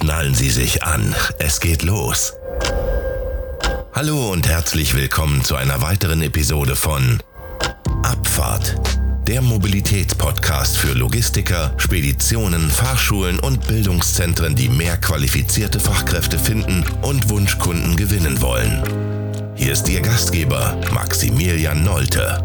Schnallen Sie sich an, es geht los. Hallo und herzlich willkommen zu einer weiteren Episode von Abfahrt, der Mobilitätspodcast für Logistiker, Speditionen, Fahrschulen und Bildungszentren, die mehr qualifizierte Fachkräfte finden und Wunschkunden gewinnen wollen. Hier ist Ihr Gastgeber Maximilian Nolte.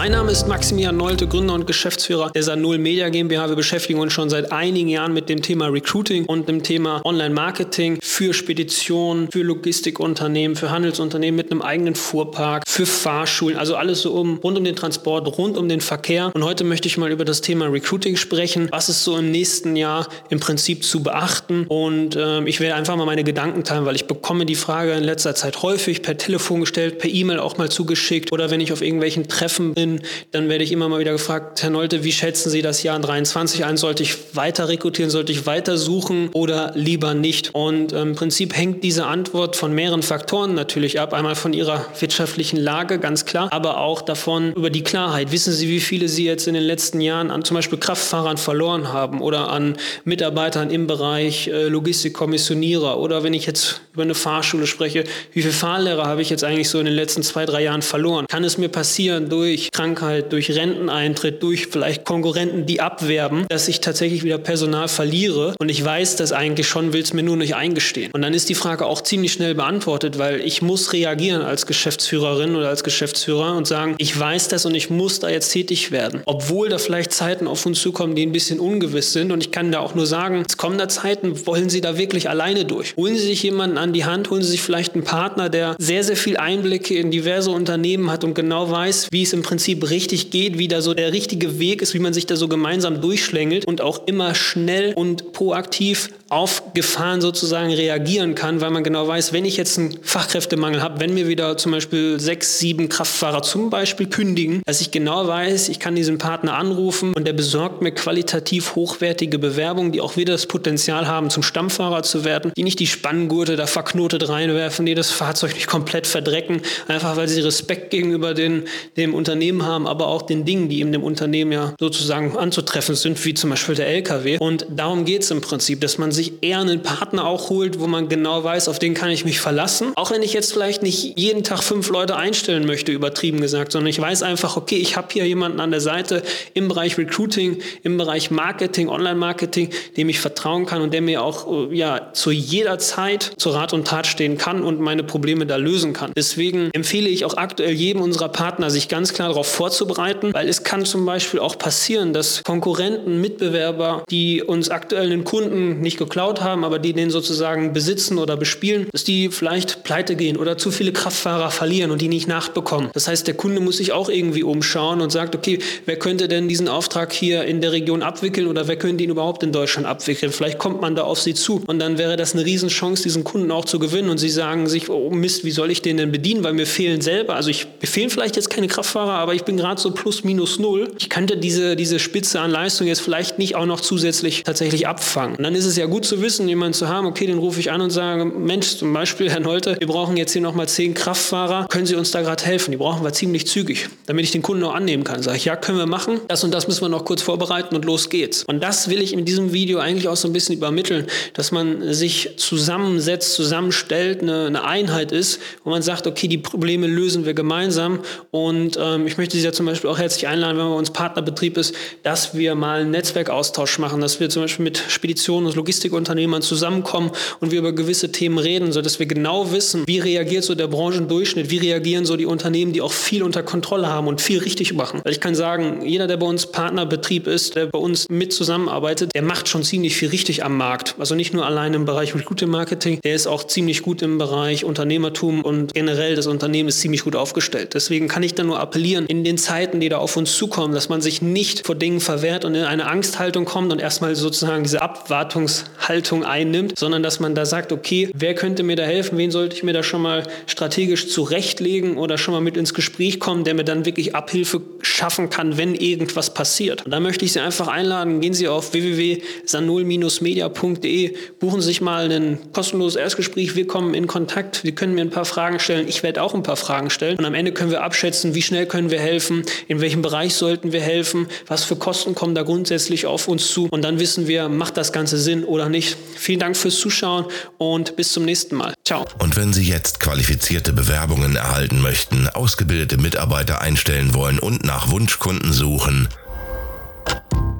Mein Name ist Maximilian Nolte, Gründer und Geschäftsführer der Sanol Media GmbH. Wir beschäftigen uns schon seit einigen Jahren mit dem Thema Recruiting und dem Thema Online-Marketing für Speditionen, für Logistikunternehmen, für Handelsunternehmen mit einem eigenen Fuhrpark, für Fahrschulen, also alles so um, rund um den Transport, rund um den Verkehr. Und heute möchte ich mal über das Thema Recruiting sprechen. Was ist so im nächsten Jahr im Prinzip zu beachten? Und ähm, ich werde einfach mal meine Gedanken teilen, weil ich bekomme die Frage in letzter Zeit häufig per Telefon gestellt, per E-Mail auch mal zugeschickt oder wenn ich auf irgendwelchen Treffen bin, dann werde ich immer mal wieder gefragt, Herr Nolte, wie schätzen Sie das Jahr 23 ein? Sollte ich weiter rekrutieren? Sollte ich weiter suchen oder lieber nicht? Und ähm, im Prinzip hängt diese Antwort von mehreren Faktoren natürlich ab. Einmal von Ihrer wirtschaftlichen Lage, ganz klar, aber auch davon über die Klarheit. Wissen Sie, wie viele Sie jetzt in den letzten Jahren an zum Beispiel Kraftfahrern verloren haben oder an Mitarbeitern im Bereich äh, Logistikkommissionierer oder wenn ich jetzt über eine Fahrschule spreche, wie viele Fahrlehrer habe ich jetzt eigentlich so in den letzten zwei, drei Jahren verloren? Kann es mir passieren durch Krankheit, durch Renteneintritt, durch vielleicht Konkurrenten, die abwerben, dass ich tatsächlich wieder Personal verliere und ich weiß das eigentlich schon, will es mir nur nicht eingestehen. Und dann ist die Frage auch ziemlich schnell beantwortet, weil ich muss reagieren als Geschäftsführerin oder als Geschäftsführer und sagen, ich weiß das und ich muss da jetzt tätig werden. Obwohl da vielleicht Zeiten auf uns zukommen, die ein bisschen ungewiss sind und ich kann da auch nur sagen, es kommen da Zeiten, wollen Sie da wirklich alleine durch? Holen Sie sich jemanden an die Hand, holen Sie sich vielleicht einen Partner, der sehr, sehr viel Einblicke in diverse Unternehmen hat und genau weiß, wie es im Prinzip richtig geht, wie da so der richtige Weg ist, wie man sich da so gemeinsam durchschlängelt und auch immer schnell und proaktiv auf Gefahren sozusagen reagieren kann, weil man genau weiß, wenn ich jetzt einen Fachkräftemangel habe, wenn mir wieder zum Beispiel sechs, sieben Kraftfahrer zum Beispiel kündigen, dass ich genau weiß, ich kann diesen Partner anrufen und der besorgt mir qualitativ hochwertige Bewerbungen, die auch wieder das Potenzial haben, zum Stammfahrer zu werden, die nicht die Spanngurte da verknotet reinwerfen, die das Fahrzeug nicht komplett verdrecken, einfach weil sie Respekt gegenüber den, dem Unternehmen haben, aber auch den Dingen, die in dem Unternehmen ja sozusagen anzutreffen sind, wie zum Beispiel der LKW. Und darum geht es im Prinzip, dass man sich eher einen Partner auch holt, wo man genau weiß, auf den kann ich mich verlassen. Auch wenn ich jetzt vielleicht nicht jeden Tag fünf Leute einstellen möchte, übertrieben gesagt, sondern ich weiß einfach, okay, ich habe hier jemanden an der Seite im Bereich Recruiting, im Bereich Marketing, Online-Marketing, dem ich vertrauen kann und der mir auch ja, zu jeder Zeit zu Rat und Tat stehen kann und meine Probleme da lösen kann. Deswegen empfehle ich auch aktuell jedem unserer Partner, sich ganz klar darauf vorzubereiten, weil es kann zum Beispiel auch passieren, dass Konkurrenten, Mitbewerber, die uns aktuell einen Kunden nicht geklaut haben, aber die den sozusagen besitzen oder bespielen, dass die vielleicht pleite gehen oder zu viele Kraftfahrer verlieren und die nicht nachbekommen. Das heißt, der Kunde muss sich auch irgendwie umschauen und sagt, okay, wer könnte denn diesen Auftrag hier in der Region abwickeln oder wer könnte ihn überhaupt in Deutschland abwickeln? Vielleicht kommt man da auf sie zu und dann wäre das eine Riesenchance, diesen Kunden auch zu gewinnen und sie sagen sich, oh Mist, wie soll ich den denn bedienen, weil mir fehlen selber, also ich, mir fehlen vielleicht jetzt keine Kraftfahrer, aber ich bin gerade so plus minus null. Ich könnte diese, diese Spitze an Leistung jetzt vielleicht nicht auch noch zusätzlich tatsächlich abfangen. Und dann ist es ja gut zu wissen, jemanden zu haben, okay, den rufe ich an und sage, Mensch, zum Beispiel Herr Nolte, wir brauchen jetzt hier nochmal zehn Kraftfahrer, können Sie uns da gerade helfen? Die brauchen wir ziemlich zügig, damit ich den Kunden auch annehmen kann. Sage ich, ja, können wir machen. Das und das müssen wir noch kurz vorbereiten und los geht's. Und das will ich in diesem Video eigentlich auch so ein bisschen übermitteln, dass man sich zusammensetzt, zusammenstellt, eine, eine Einheit ist, wo man sagt, okay, die Probleme lösen wir gemeinsam. Und ähm, ich möchte Sie ja zum Beispiel auch herzlich einladen, wenn bei uns Partnerbetrieb ist, dass wir mal einen Netzwerkaustausch machen, dass wir zum Beispiel mit Speditionen und Logistikunternehmern zusammenkommen und wir über gewisse Themen reden, sodass wir genau wissen, wie reagiert so der Branchendurchschnitt, wie reagieren so die Unternehmen, die auch viel unter Kontrolle haben und viel richtig machen. Weil ich kann sagen, jeder, der bei uns Partnerbetrieb ist, der bei uns mit zusammenarbeitet, der macht schon ziemlich viel richtig am Markt. Also nicht nur allein im Bereich Recruiting Marketing, der ist auch ziemlich gut im Bereich Unternehmertum und generell das Unternehmen ist ziemlich gut aufgestellt. Deswegen kann ich da nur appellieren, in den Zeiten, die da auf uns zukommen, dass man sich nicht vor Dingen verwehrt und in eine Angsthaltung kommt und erstmal sozusagen diese Abwartungshaltung einnimmt, sondern dass man da sagt, okay, wer könnte mir da helfen, wen sollte ich mir da schon mal strategisch zurechtlegen oder schon mal mit ins Gespräch kommen, der mir dann wirklich Abhilfe schaffen kann, wenn irgendwas passiert. Und da möchte ich Sie einfach einladen, gehen Sie auf www.sanol-media.de, buchen Sie sich mal ein kostenloses Erstgespräch, wir kommen in Kontakt, Sie können mir ein paar Fragen stellen, ich werde auch ein paar Fragen stellen. Und am Ende können wir abschätzen, wie schnell können wir helfen, in welchem Bereich sollten wir helfen, was für Kosten kommen da grundsätzlich auf uns zu und dann wissen wir, macht das Ganze Sinn oder nicht. Vielen Dank fürs Zuschauen und bis zum nächsten Mal. Ciao. Und wenn Sie jetzt qualifizierte Bewerbungen erhalten möchten, ausgebildete Mitarbeiter einstellen wollen und nach Wunschkunden suchen,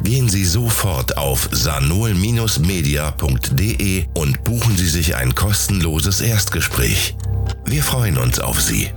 Gehen Sie sofort auf sanol-media.de und buchen Sie sich ein kostenloses Erstgespräch. Wir freuen uns auf Sie.